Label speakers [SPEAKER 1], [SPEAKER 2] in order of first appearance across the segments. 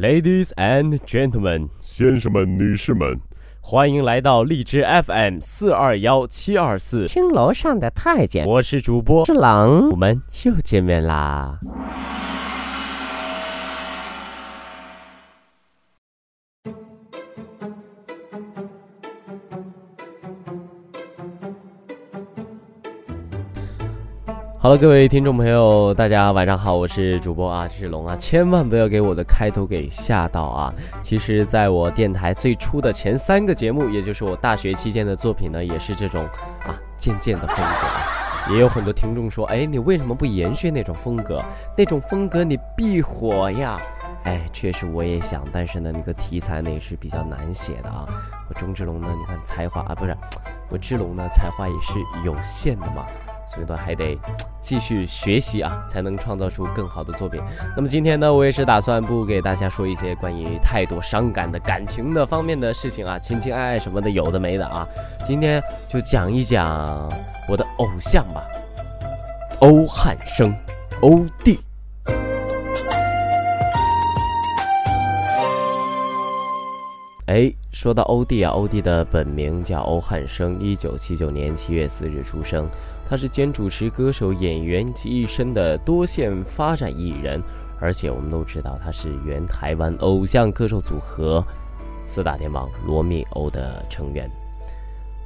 [SPEAKER 1] Ladies and gentlemen，
[SPEAKER 2] 先生们、女士们，
[SPEAKER 1] 欢迎来到荔枝 FM 四二幺七二四，
[SPEAKER 3] 青楼上的太监，
[SPEAKER 1] 我是主播
[SPEAKER 3] 是狼
[SPEAKER 1] 我，们又见面啦。好了，各位听众朋友，大家晚上好，我是主播啊，志龙啊，千万不要给我的开头给吓到啊！其实，在我电台最初的前三个节目，也就是我大学期间的作品呢，也是这种啊渐渐的风格。也有很多听众说，哎，你为什么不延续那种风格？那种风格你必火呀！哎，确实我也想，但是呢，那个题材呢也是比较难写的啊。我钟志龙呢，你看才华啊，不是，我志龙呢才华也是有限的嘛。所以呢，还得继续学习啊，才能创造出更好的作品。那么今天呢，我也是打算不给大家说一些关于太多伤感的感情的方面的事情啊，情情爱爱什么的有的没的啊。今天就讲一讲我的偶像吧，欧汉声，欧弟。哎，说到欧弟啊，欧弟的本名叫欧汉生，一九七九年七月四日出生。他是兼主持、歌手、演员及一身的多线发展艺人，而且我们都知道他是原台湾偶像歌手组合四大天王罗密欧的成员。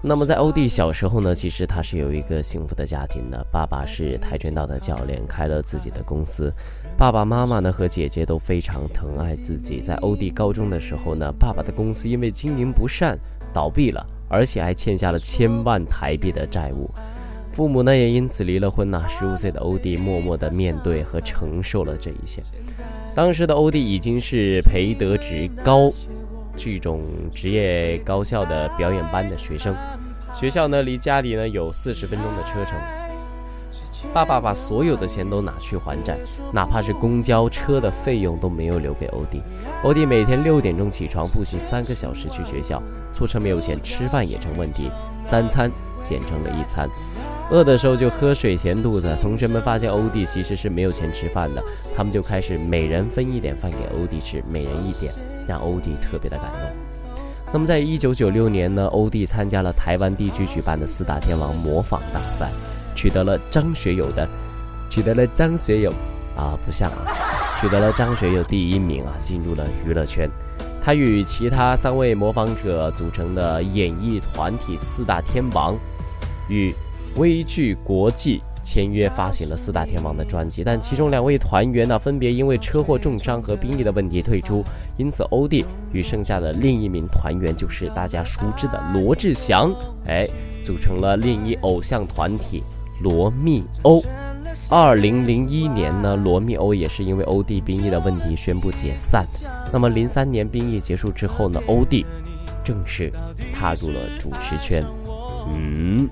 [SPEAKER 1] 那么在欧弟小时候呢，其实他是有一个幸福的家庭的，爸爸是跆拳道的教练，开了自己的公司。爸爸妈妈呢和姐姐都非常疼爱自己。在欧弟高中的时候呢，爸爸的公司因为经营不善倒闭了，而且还欠下了千万台币的债务。父母呢也因此离了婚呐。十五岁的欧弟默默地面对和承受了这一切。当时的欧弟已经是培德职高，是一种职业高校的表演班的学生。学校呢离家里呢有四十分钟的车程。爸爸把所有的钱都拿去还债，哪怕是公交车的费用都没有留给欧弟。欧弟每天六点钟起床，步行三个小时去学校，坐车没有钱，吃饭也成问题，三餐减成了一餐。饿的时候就喝水填肚子。同学们发现欧弟其实是没有钱吃饭的，他们就开始每人分一点饭给欧弟吃，每人一点，让欧弟特别的感动。那么在一九九六年呢，欧弟参加了台湾地区举办的四大天王模仿大赛。取得了张学友的，取得了张学友啊，不像啊，取得了张学友第一名啊，进入了娱乐圈。他与其他三位模仿者组成的演艺团体四大天王，与微剧国际签约发行了四大天王的专辑，但其中两位团员呢，分别因为车祸重伤和兵役的问题退出，因此欧弟与剩下的另一名团员就是大家熟知的罗志祥，哎，组成了另一偶像团体。罗密欧，二零零一年呢，罗密欧也是因为欧弟兵役的问题宣布解散。那么零三年兵役结束之后呢，欧弟正式踏入了主持圈。嗯，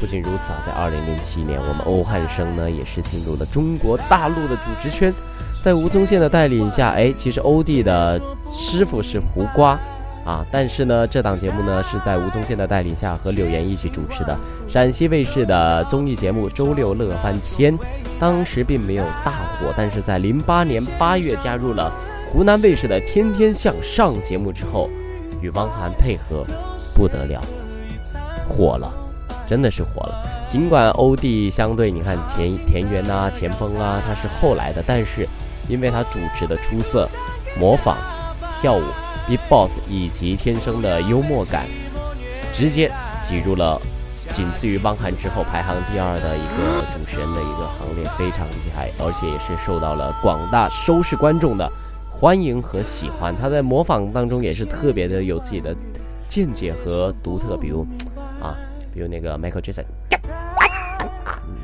[SPEAKER 1] 不仅如此啊，在二零零七年，我们欧汉声呢也是进入了中国大陆的主持圈。在吴宗宪的带领下，哎，其实欧弟的师傅是胡瓜。啊，但是呢，这档节目呢是在吴宗宪的带领下和柳岩一起主持的陕西卫视的综艺节目《周六乐翻天》，当时并没有大火，但是在零八年八月加入了湖南卫视的《天天向上》节目之后，与汪涵配合不得了，火了，真的是火了。尽管欧弟相对你看田田园呐、前锋啊，他是后来的，但是因为他主持的出色，模仿，跳舞。B-box 以及天生的幽默感，直接挤入了仅次于汪涵之后排行第二的一个主持人的一个行列，非常厉害，而且也是受到了广大收视观众的欢迎和喜欢。他在模仿当中也是特别的有自己的见解和独特，比如，比如那个 Michael Jackson，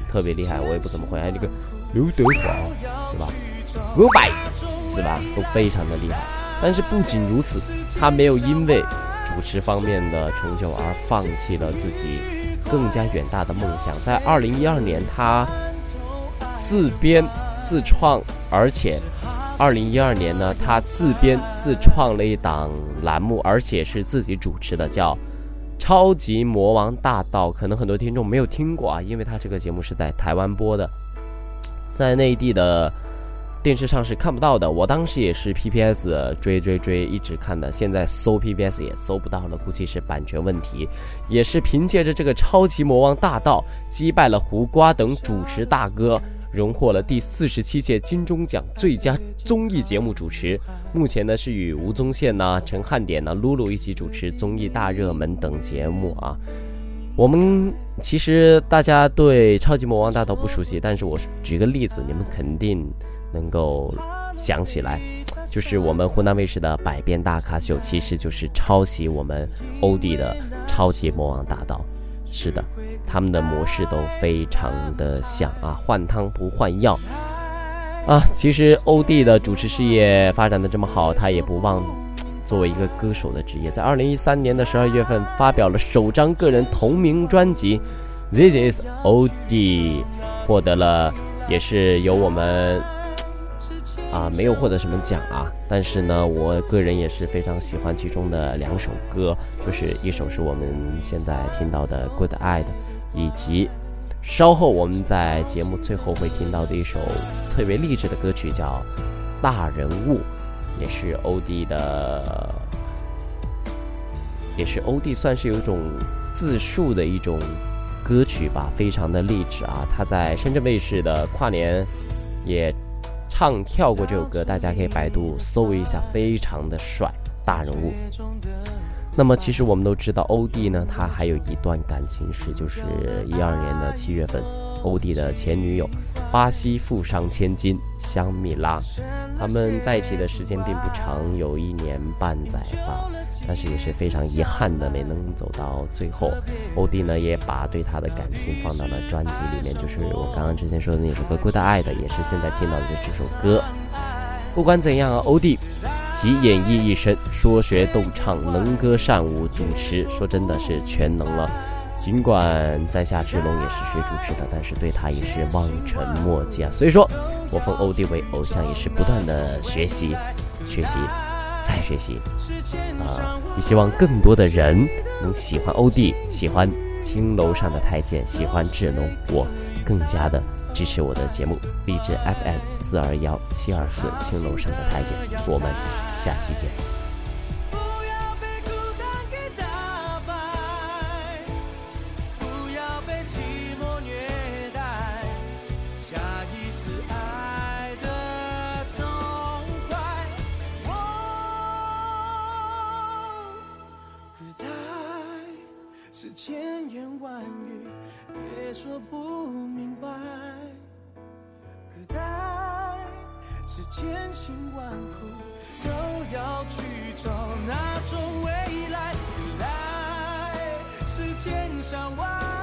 [SPEAKER 1] 特别厉害，我也不怎么会，还有那个刘德华是吧？伍佰是吧？都非常的厉害。但是不仅如此，他没有因为主持方面的成就而放弃了自己更加远大的梦想。在二零一二年，他自编自创，而且二零一二年呢，他自编自创了一档栏目，而且是自己主持的，叫《超级魔王大道》。可能很多听众没有听过啊，因为他这个节目是在台湾播的，在内地的。电视上是看不到的。我当时也是 PPS 追追追一直看的，现在搜 PPS 也搜不到了，估计是版权问题。也是凭借着这个《超级魔王大道》击败了胡瓜等主持大哥。荣获了第四十七届金钟奖最佳综艺节目主持。目前呢是与吴宗宪呐、陈汉典呐、露露一起主持综艺大热门等节目啊。我们其实大家对超级魔王大道不熟悉，但是我举个例子，你们肯定能够想起来，就是我们湖南卫视的百变大咖秀，其实就是抄袭我们欧弟的超级魔王大道。是的，他们的模式都非常的像啊，换汤不换药啊。其实欧弟的主持事业发展的这么好，他也不忘作为一个歌手的职业。在二零一三年的十二月份，发表了首张个人同名专辑《This Is O.D.》，获得了，也是由我们。啊，没有获得什么奖啊，但是呢，我个人也是非常喜欢其中的两首歌，就是一首是我们现在听到的《Good Eye》，以及稍后我们在节目最后会听到的一首特别励志的歌曲，叫《大人物》，也是欧弟的，也是欧弟算是有一种自述的一种歌曲吧，非常的励志啊。他在深圳卫视的跨年也。唱跳过这首歌，大家可以百度搜一下，非常的帅，大人物。那么其实我们都知道，欧弟呢，他还有一段感情史，就是一二年的七月份。欧弟的前女友，巴西富商千金香蜜拉，他们在一起的时间并不长，有一年半载吧，但是也是非常遗憾的没能走到最后。欧弟呢也把对他的感情放到了专辑里面，就是我刚刚之前说的那首歌《孤单爱的》，也是现在听到的这首歌。不管怎样啊，欧弟集演艺一身，说学逗唱，能歌善舞，主持，说真的是全能了。尽管在下志龙也是学主持的，但是对他也是望尘莫及啊。所以说，我奉欧弟为偶像，也是不断的学习、学习、再学习啊！也希望更多的人能喜欢欧弟，喜欢青楼上的太监，喜欢志龙，我更加的支持我的节目，励志 FM 四二幺七二四青楼上的太监，我们下期见。
[SPEAKER 3] 不明白，可待是千辛万苦都要去找那种未来，原来是千山万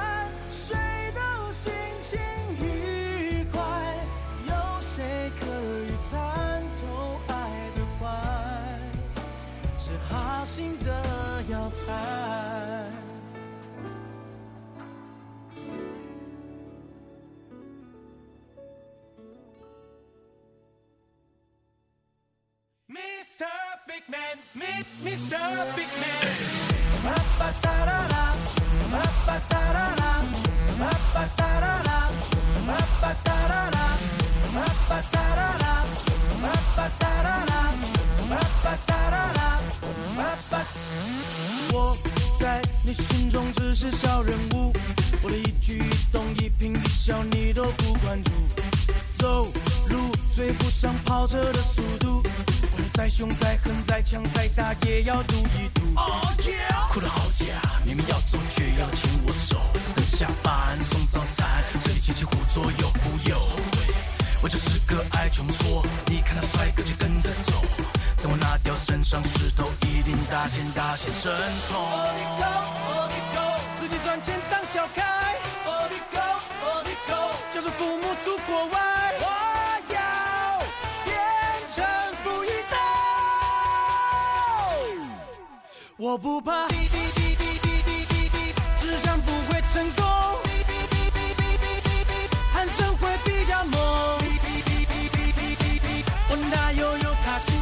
[SPEAKER 3] 我在你心中只是小人物，我的一举一动一颦一笑你都不关注。走路追不上跑车的速度。再凶再狠再强再大也要赌一赌。哭得好假，明明要走却要牵我手。等下班送早餐，这里起起互左右忽右。我就是个爱穷挫，你看到帅哥就跟着走。等我拿掉身上石头，一定大显大显神通。自己赚钱当小开，就是父母住国外。我不怕，只想不会成功，喊声会比较猛。我哪有有卡住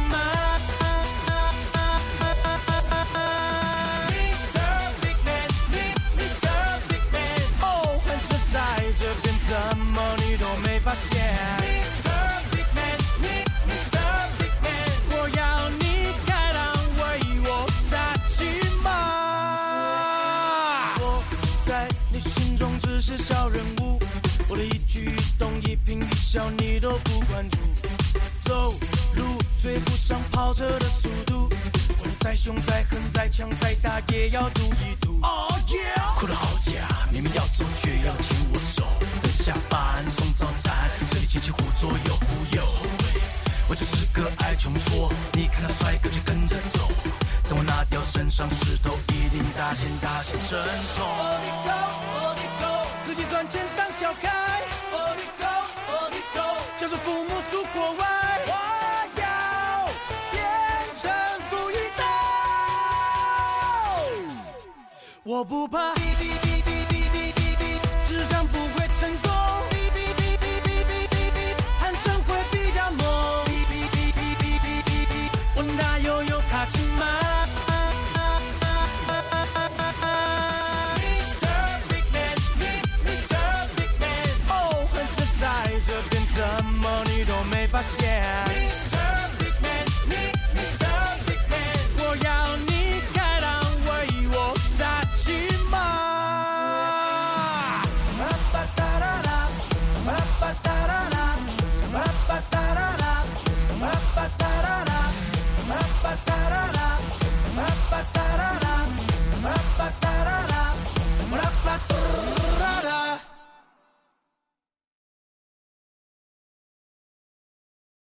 [SPEAKER 3] 车的速度。活得再凶再狠再强再大，也要赌一赌。Oh yeah，哭得好假，明明要走却要牵我手。等下班送早餐，这里亲戚胡左右忽右。我就是个爱穷挫，你看到帅哥就跟着走。等我拿掉身上石头，一定大显大显神通。自己赚钱当小开。我不怕。智商不会成功，喊声会比较猛。我哪有有卡其吗？Mr. Big Man, Mr. Big Man，哦，很实在，这边怎么你都没发现？